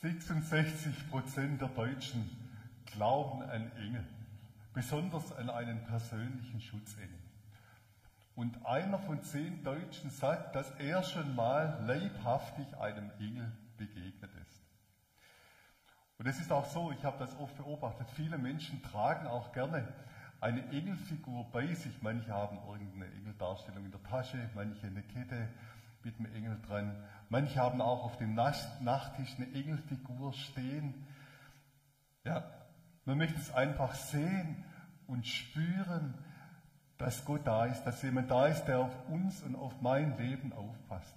66 Prozent der Deutschen glauben an Engel, besonders an einen persönlichen Schutzengel. Und einer von zehn Deutschen sagt, dass er schon mal leibhaftig einem Engel begegnet ist. Und es ist auch so, ich habe das oft beobachtet, viele Menschen tragen auch gerne eine Engelfigur bei sich. Manche haben irgendeine Engeldarstellung in der Tasche, manche eine Kette mit einem Engel dran. Manche haben auch auf dem Nachttisch eine Engelfigur stehen. Ja, man möchte es einfach sehen und spüren, dass Gott da ist, dass jemand da ist, der auf uns und auf mein Leben aufpasst.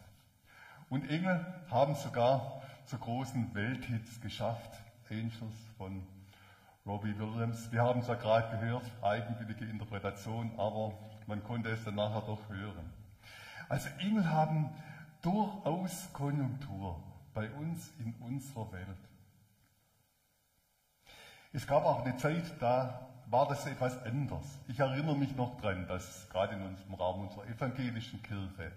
Und Engel haben sogar zu großen Welthits geschafft. Angels von Robbie Williams. Wir haben es ja gerade gehört, eigenwillige Interpretation, aber man konnte es dann nachher doch hören. Also Engel haben durchaus Konjunktur bei uns in unserer Welt. Es gab auch eine Zeit, da war das etwas anders. Ich erinnere mich noch dran, dass gerade in unserem Raum unserer evangelischen Kirche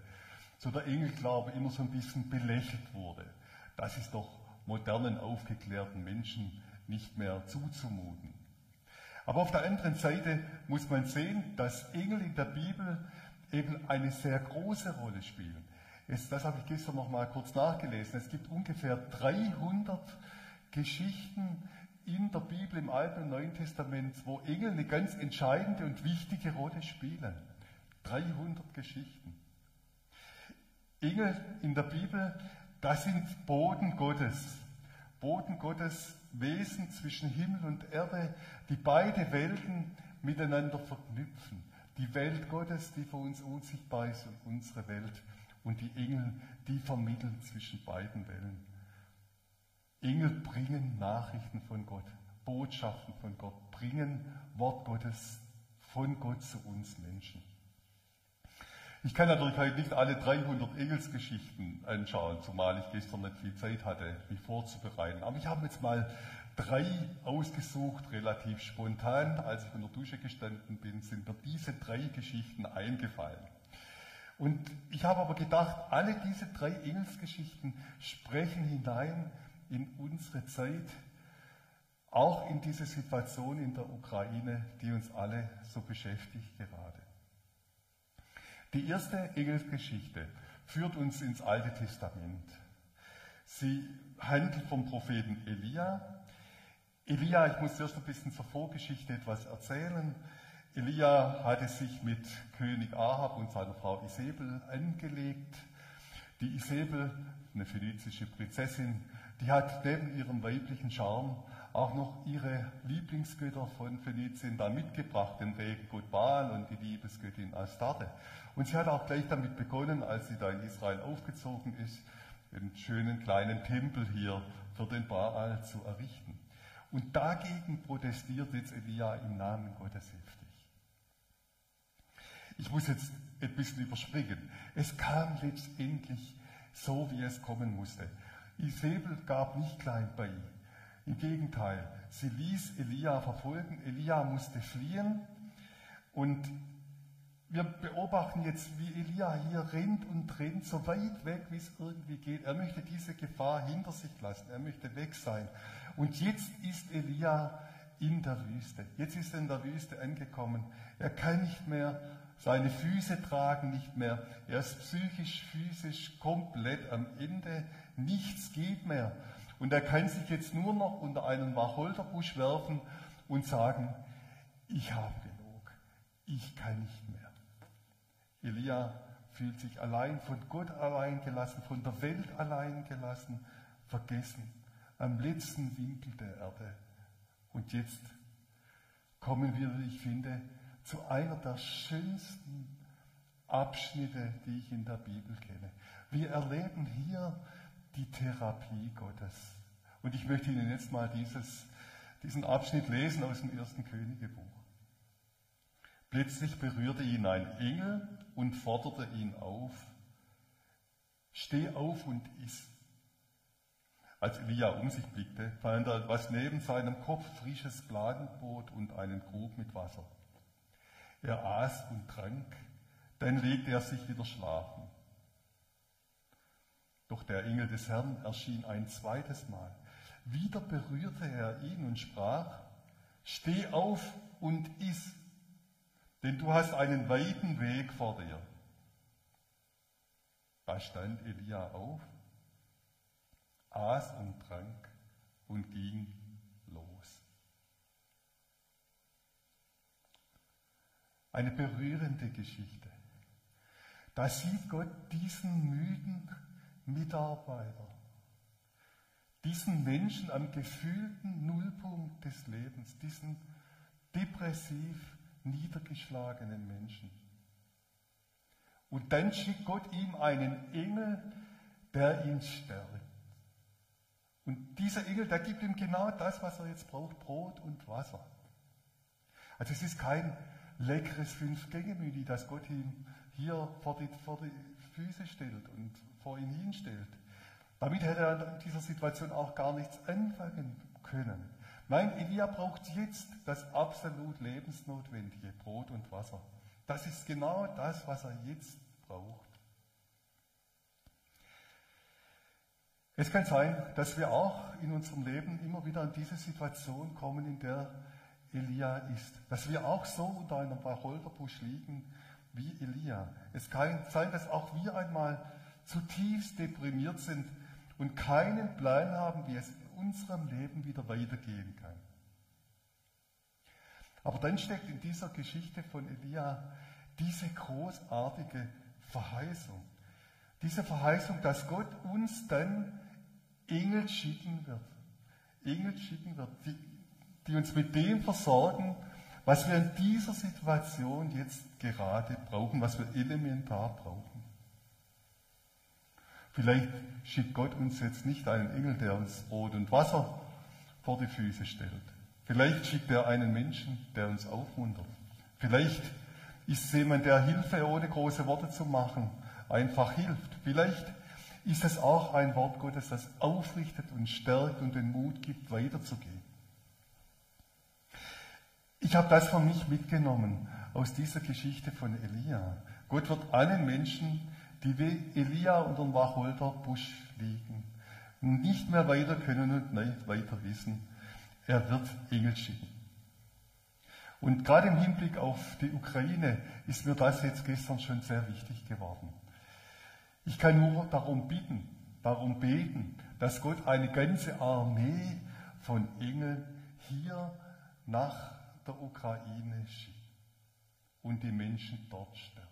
so der Engelglaube immer so ein bisschen belächelt wurde. Das ist doch modernen, aufgeklärten Menschen nicht mehr zuzumuten. Aber auf der anderen Seite muss man sehen, dass Engel in der Bibel eben eine sehr große Rolle spielen. Es, das habe ich gestern noch mal kurz nachgelesen. Es gibt ungefähr 300 Geschichten in der Bibel im Alten und Neuen Testament, wo Engel eine ganz entscheidende und wichtige Rolle spielen. 300 Geschichten. Engel in der Bibel, das sind Boden Gottes. Boden Gottes Wesen zwischen Himmel und Erde, die beide Welten miteinander verknüpfen. Die Welt Gottes, die für uns unsichtbar ist, und unsere Welt. Und die Engel, die vermitteln zwischen beiden Welten. Engel bringen Nachrichten von Gott, Botschaften von Gott, bringen Wort Gottes von Gott zu uns Menschen. Ich kann natürlich heute nicht alle 300 Engelsgeschichten anschauen, zumal ich gestern nicht viel Zeit hatte, mich vorzubereiten. Aber ich habe jetzt mal drei ausgesucht, relativ spontan. Als ich von der Dusche gestanden bin, sind mir diese drei Geschichten eingefallen. Und ich habe aber gedacht, alle diese drei Engelsgeschichten sprechen hinein in unsere Zeit, auch in diese Situation in der Ukraine, die uns alle so beschäftigt gerade. Die erste Engelsgeschichte führt uns ins Alte Testament. Sie handelt vom Propheten Elia. Elia, ich muss erst ein bisschen zur Vorgeschichte etwas erzählen. Elia hatte sich mit König Ahab und seiner Frau Isabel angelegt. Die Isabel, eine phönizische Prinzessin, die hat neben ihrem weiblichen Charme auch noch ihre Lieblingsgötter von Phönizien da mitgebracht, den Regengott Baal und die Liebesgöttin Astarte. Und sie hat auch gleich damit begonnen, als sie da in Israel aufgezogen ist, einen schönen kleinen Tempel hier für den Baal zu errichten. Und dagegen protestiert jetzt Elia im Namen Gottes heftig. Ich muss jetzt ein bisschen überspringen. Es kam letztendlich so, wie es kommen musste. Isabel gab nicht klein bei. Im Gegenteil, sie ließ Elia verfolgen. Elia musste fliehen. Und wir beobachten jetzt, wie Elia hier rennt und rennt, so weit weg, wie es irgendwie geht. Er möchte diese Gefahr hinter sich lassen. Er möchte weg sein. Und jetzt ist Elia in der Wüste. Jetzt ist er in der Wüste angekommen. Er kann nicht mehr seine Füße tragen, nicht mehr. Er ist psychisch, physisch komplett am Ende. Nichts geht mehr. Und er kann sich jetzt nur noch unter einen Wacholderbusch werfen und sagen, ich habe genug, ich kann nicht mehr. Elia fühlt sich allein, von Gott allein gelassen, von der Welt allein gelassen, vergessen, am letzten Winkel der Erde. Und jetzt kommen wir, wie ich finde, zu einer der schönsten Abschnitte, die ich in der Bibel kenne. Wir erleben hier die Therapie Gottes. Und ich möchte Ihnen jetzt mal dieses, diesen Abschnitt lesen aus dem ersten Königebuch. Plötzlich berührte ihn ein Engel und forderte ihn auf, steh auf und iss. Als Elia um sich blickte, fand er was neben seinem Kopf frisches Bladenbrot und einen Krug mit Wasser. Er aß und trank, dann legte er sich wieder schlafen. Doch der Engel des Herrn erschien ein zweites Mal. Wieder berührte er ihn und sprach, Steh auf und iss, denn du hast einen weiten Weg vor dir. Da stand Elia auf, aß und trank und ging los. Eine berührende Geschichte. Da sieht Gott diesen müden Mitarbeiter, diesen Menschen am gefühlten Nullpunkt des Lebens, diesen depressiv niedergeschlagenen Menschen. Und dann schickt Gott ihm einen Engel, der ihn stärkt. Und dieser Engel, der gibt ihm genau das, was er jetzt braucht, Brot und Wasser. Also es ist kein leckeres Fünf-Gänge-Menü, das Gott ihm hier vor die, vor die Füße stellt und vor ihn hinstellt. Damit hätte er in dieser Situation auch gar nichts anfangen können. Nein, Elia braucht jetzt das absolut lebensnotwendige Brot und Wasser. Das ist genau das, was er jetzt braucht. Es kann sein, dass wir auch in unserem Leben immer wieder in diese Situation kommen, in der Elia ist. Dass wir auch so unter einem Wacholderbusch liegen wie Elia. Es kann sein, dass auch wir einmal zutiefst deprimiert sind und keinen Plan haben, wie es in unserem Leben wieder weitergehen kann. Aber dann steckt in dieser Geschichte von Elia diese großartige Verheißung. Diese Verheißung, dass Gott uns dann Engel schicken wird. Engel schicken wird, die, die uns mit dem versorgen, was wir in dieser Situation jetzt gerade brauchen, was wir elementar brauchen. Vielleicht schickt Gott uns jetzt nicht einen Engel, der uns Brot und Wasser vor die Füße stellt. Vielleicht schickt er einen Menschen, der uns aufmuntert. Vielleicht ist es jemand, der Hilfe ohne große Worte zu machen einfach hilft. Vielleicht ist es auch ein Wort Gottes, das aufrichtet und stärkt und den Mut gibt, weiterzugehen. Ich habe das für mich mitgenommen aus dieser Geschichte von Elia. Gott wird allen Menschen, die wie Elia unter dem Wacholderbusch liegen, nicht mehr weiter können und nicht weiter wissen, er wird Engel schicken. Und gerade im Hinblick auf die Ukraine ist mir das jetzt gestern schon sehr wichtig geworden. Ich kann nur darum bitten, darum beten, dass Gott eine ganze Armee von Engeln hier nach der Ukraine schickt und die Menschen dort stärkt.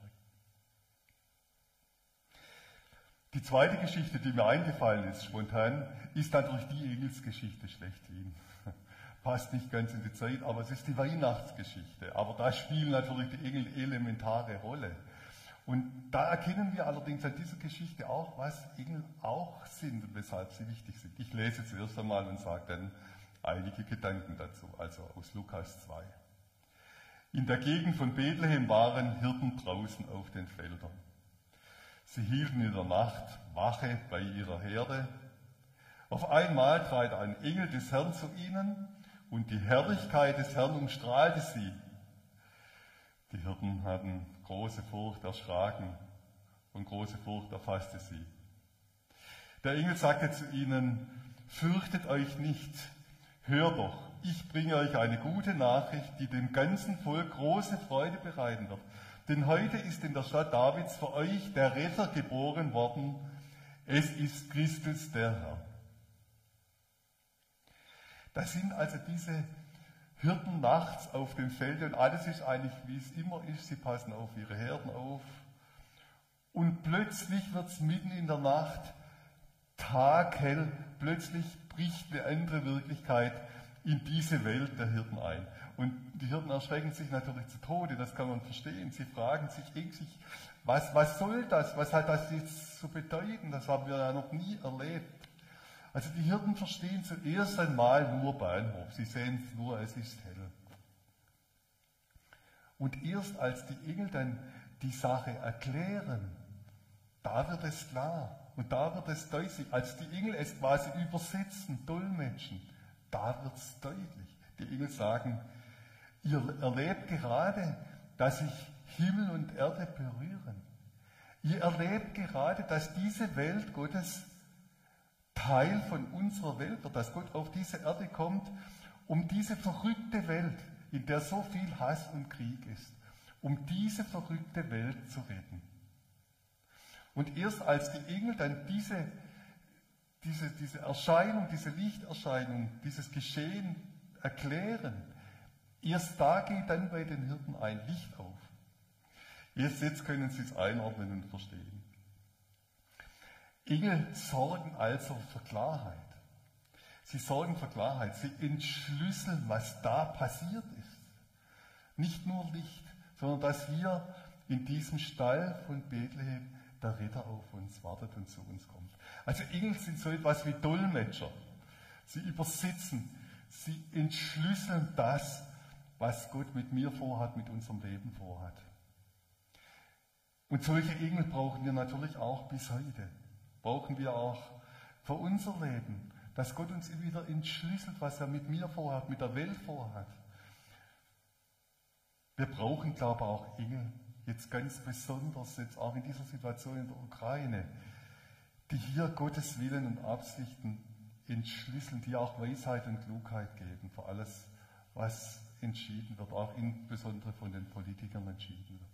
Die zweite Geschichte, die mir eingefallen ist, spontan, ist natürlich die Engelsgeschichte schlechthin. Passt nicht ganz in die Zeit, aber es ist die Weihnachtsgeschichte. Aber da spielen natürlich die Engel elementare Rolle. Und da erkennen wir allerdings an dieser Geschichte auch, was Engel auch sind und weshalb sie wichtig sind. Ich lese zuerst einmal und sage dann einige Gedanken dazu, also aus Lukas 2. In der Gegend von Bethlehem waren Hirten draußen auf den Feldern. Sie hielten in der Nacht Wache bei ihrer Herde. Auf einmal trat ein Engel des Herrn zu ihnen und die Herrlichkeit des Herrn umstrahlte sie. Die Hirten hatten große Furcht erschraken und große Furcht erfasste sie. Der Engel sagte zu ihnen, fürchtet euch nicht, hört doch, ich bringe euch eine gute Nachricht, die dem ganzen Volk große Freude bereiten wird. Denn heute ist in der Stadt Davids für euch der Retter geboren worden. Es ist Christus der Herr. Das sind also diese Hirten nachts auf dem Feld und alles ist eigentlich, wie es immer ist. Sie passen auf ihre Herden auf. Und plötzlich wird es mitten in der Nacht taghell. Plötzlich bricht eine andere Wirklichkeit in diese Welt der Hirten ein. Und die Hirten erschrecken sich natürlich zu Tode, das kann man verstehen. Sie fragen sich ängstlich, was, was soll das? Was hat das jetzt zu bedeuten? Das haben wir ja noch nie erlebt. Also die Hirten verstehen zuerst einmal nur Bahnhof. Sie sehen es nur, es ist hell. Und erst als die Engel dann die Sache erklären, da wird es klar und da wird es deutlich. Als die Engel es quasi übersetzen, dolmetschen, da wird es deutlich. Die Engel sagen, ihr erlebt gerade, dass sich Himmel und Erde berühren. Ihr erlebt gerade, dass diese Welt Gottes Teil von unserer Welt wird, dass Gott auf diese Erde kommt, um diese verrückte Welt, in der so viel Hass und Krieg ist, um diese verrückte Welt zu retten. Und erst als die Engel dann diese, diese, diese Erscheinung, diese Lichterscheinung, dieses Geschehen erklären, erst da geht dann bei den Hirten ein Licht auf. Erst jetzt können sie es einordnen und verstehen. Engel sorgen also für Klarheit. Sie sorgen für Klarheit. Sie entschlüsseln, was da passiert ist. Nicht nur Licht, sondern dass hier in diesem Stall von Bethlehem der Retter auf uns wartet und zu uns kommt. Also Engel sind so etwas wie Dolmetscher. Sie übersetzen, sie entschlüsseln das, was Gott mit mir vorhat, mit unserem Leben vorhat. Und solche Engel brauchen wir natürlich auch bis heute. Brauchen wir auch für unser Leben, dass Gott uns wieder entschlüsselt, was er mit mir vorhat, mit der Welt vorhat. Wir brauchen, glaube ich, auch Engel, jetzt ganz besonders, jetzt auch in dieser Situation in der Ukraine, die hier Gottes Willen und Absichten entschlüsseln, die auch Weisheit und Klugheit geben für alles, was entschieden wird, auch insbesondere von den Politikern entschieden wird.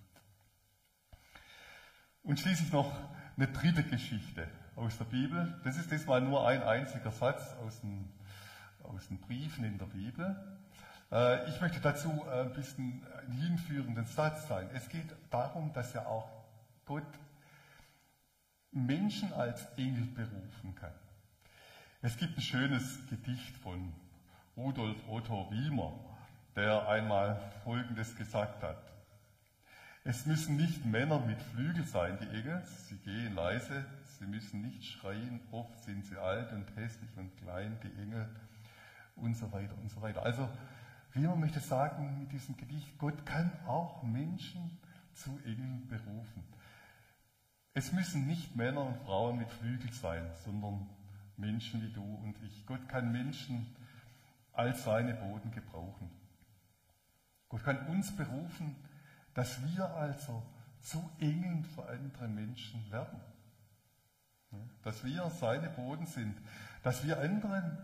Und schließlich noch eine dritte Geschichte aus der Bibel. Das ist diesmal nur ein einziger Satz aus den, aus den Briefen in der Bibel. Äh, ich möchte dazu äh, ein bisschen einen hinführenden Satz sein. Es geht darum, dass ja auch Gott Menschen als Engel berufen kann. Es gibt ein schönes Gedicht von Rudolf Otto Wiemer, der einmal Folgendes gesagt hat. Es müssen nicht Männer mit Flügel sein, die Engel, sie gehen leise, sie müssen nicht schreien, oft sind sie alt und hässlich und klein, die Engel und so weiter und so weiter. Also wie man möchte sagen mit diesem Gedicht, Gott kann auch Menschen zu Engeln berufen. Es müssen nicht Männer und Frauen mit Flügel sein, sondern Menschen wie du und ich. Gott kann Menschen als seine Boden gebrauchen. Gott kann uns berufen, dass wir also zu Engeln für andere Menschen werden. Dass wir seine Boden sind, dass wir anderen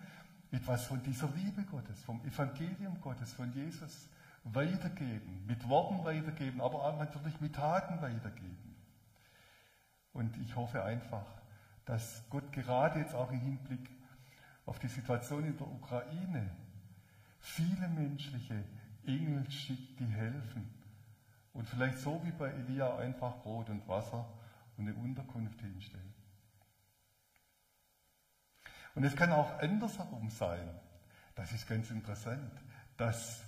etwas von dieser Liebe Gottes, vom Evangelium Gottes, von Jesus weitergeben, mit Worten weitergeben, aber auch natürlich mit Taten weitergeben. Und ich hoffe einfach, dass Gott gerade jetzt auch im Hinblick auf die Situation in der Ukraine viele menschliche Engel schickt, die helfen. Und vielleicht so wie bei Elia einfach Brot und Wasser und eine Unterkunft hinstellen. Und es kann auch andersherum sein, das ist ganz interessant, dass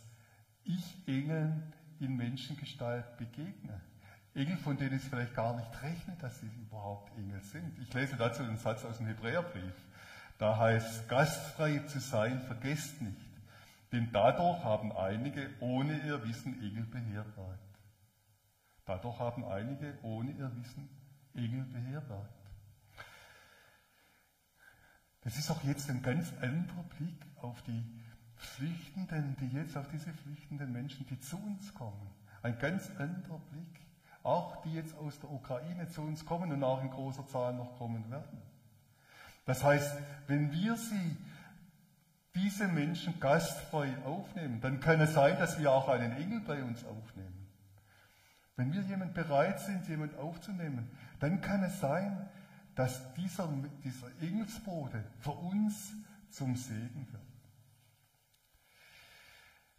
ich Engeln in Menschengestalt begegne. Engel, von denen ich vielleicht gar nicht rechne, dass sie überhaupt Engel sind. Ich lese dazu einen Satz aus dem Hebräerbrief. Da heißt, gastfrei zu sein, vergesst nicht. Denn dadurch haben einige ohne ihr Wissen Engel beherbergt. Dadurch haben einige ohne ihr Wissen Engel beherbergt. Das ist auch jetzt ein ganz anderer Blick auf die Flüchtenden, die jetzt auf diese flüchtenden Menschen, die zu uns kommen. Ein ganz anderer Blick. Auch die jetzt aus der Ukraine zu uns kommen und auch in großer Zahl noch kommen werden. Das heißt, wenn wir sie, diese Menschen gastfrei aufnehmen, dann kann es sein, dass wir auch einen Engel bei uns aufnehmen. Wenn wir jemand bereit sind, jemand aufzunehmen, dann kann es sein, dass dieser, dieser Engelsbote für uns zum Segen wird.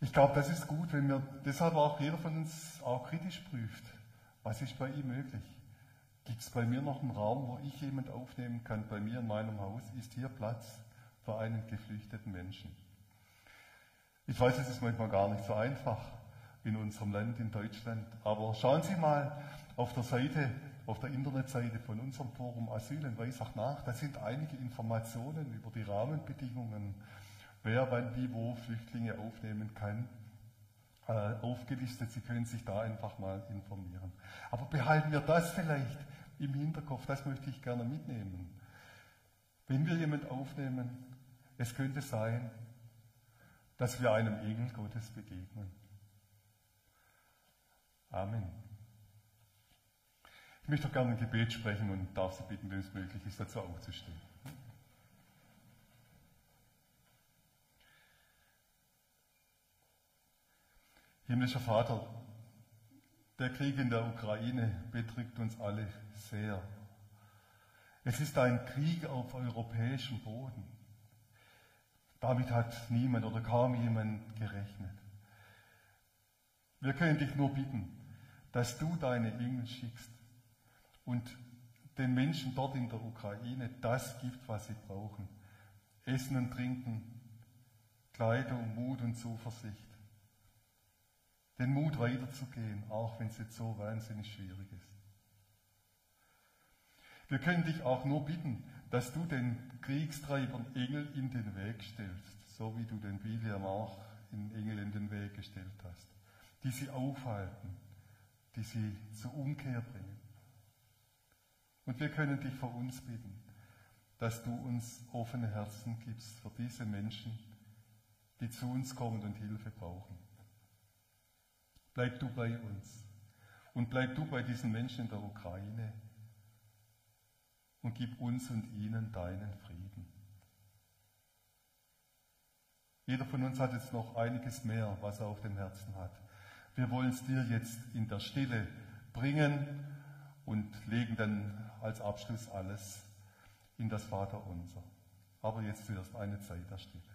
Ich glaube, das ist gut, wenn wir deshalb auch jeder von uns auch kritisch prüft, was ist bei ihm möglich. Gibt es bei mir noch einen Raum, wo ich jemand aufnehmen kann? Bei mir in meinem Haus ist hier Platz für einen geflüchteten Menschen. Ich weiß, es ist manchmal gar nicht so einfach in unserem Land, in Deutschland, aber schauen Sie mal auf der Seite auf der Internetseite von unserem Forum Asyl in Weissach nach. Da sind einige Informationen über die Rahmenbedingungen, wer wann wie wo Flüchtlinge aufnehmen kann, äh, aufgelistet. Sie können sich da einfach mal informieren. Aber behalten wir das vielleicht im Hinterkopf, das möchte ich gerne mitnehmen. Wenn wir jemanden aufnehmen, es könnte sein, dass wir einem Engel Gottes begegnen. Amen. Ich möchte doch gerne ein Gebet sprechen und darf Sie bitten, wenn es möglich ist, dazu aufzustehen. Himmlischer Vater, der Krieg in der Ukraine betrifft uns alle sehr. Es ist ein Krieg auf europäischem Boden. Damit hat niemand oder kaum jemand gerechnet. Wir können dich nur bitten, dass du deine Engel schickst und den Menschen dort in der Ukraine das gibt, was sie brauchen. Essen und Trinken, Kleidung, Mut und Zuversicht. Den Mut weiterzugehen, auch wenn es jetzt so wahnsinnig schwierig ist. Wir können dich auch nur bitten, dass du den Kriegstreibern Engel in den Weg stellst, so wie du den Biliam auch in Engel in den Weg gestellt hast, die sie aufhalten, die sie zur Umkehr bringen. Und wir können dich für uns bitten, dass du uns offene Herzen gibst für diese Menschen, die zu uns kommen und Hilfe brauchen. Bleib du bei uns und bleib du bei diesen Menschen in der Ukraine und gib uns und ihnen deinen Frieden. Jeder von uns hat jetzt noch einiges mehr, was er auf dem Herzen hat. Wir wollen es dir jetzt in der Stille bringen und legen dann als Abschluss alles in das Vaterunser. Aber jetzt zuerst eine Zeit der Stille.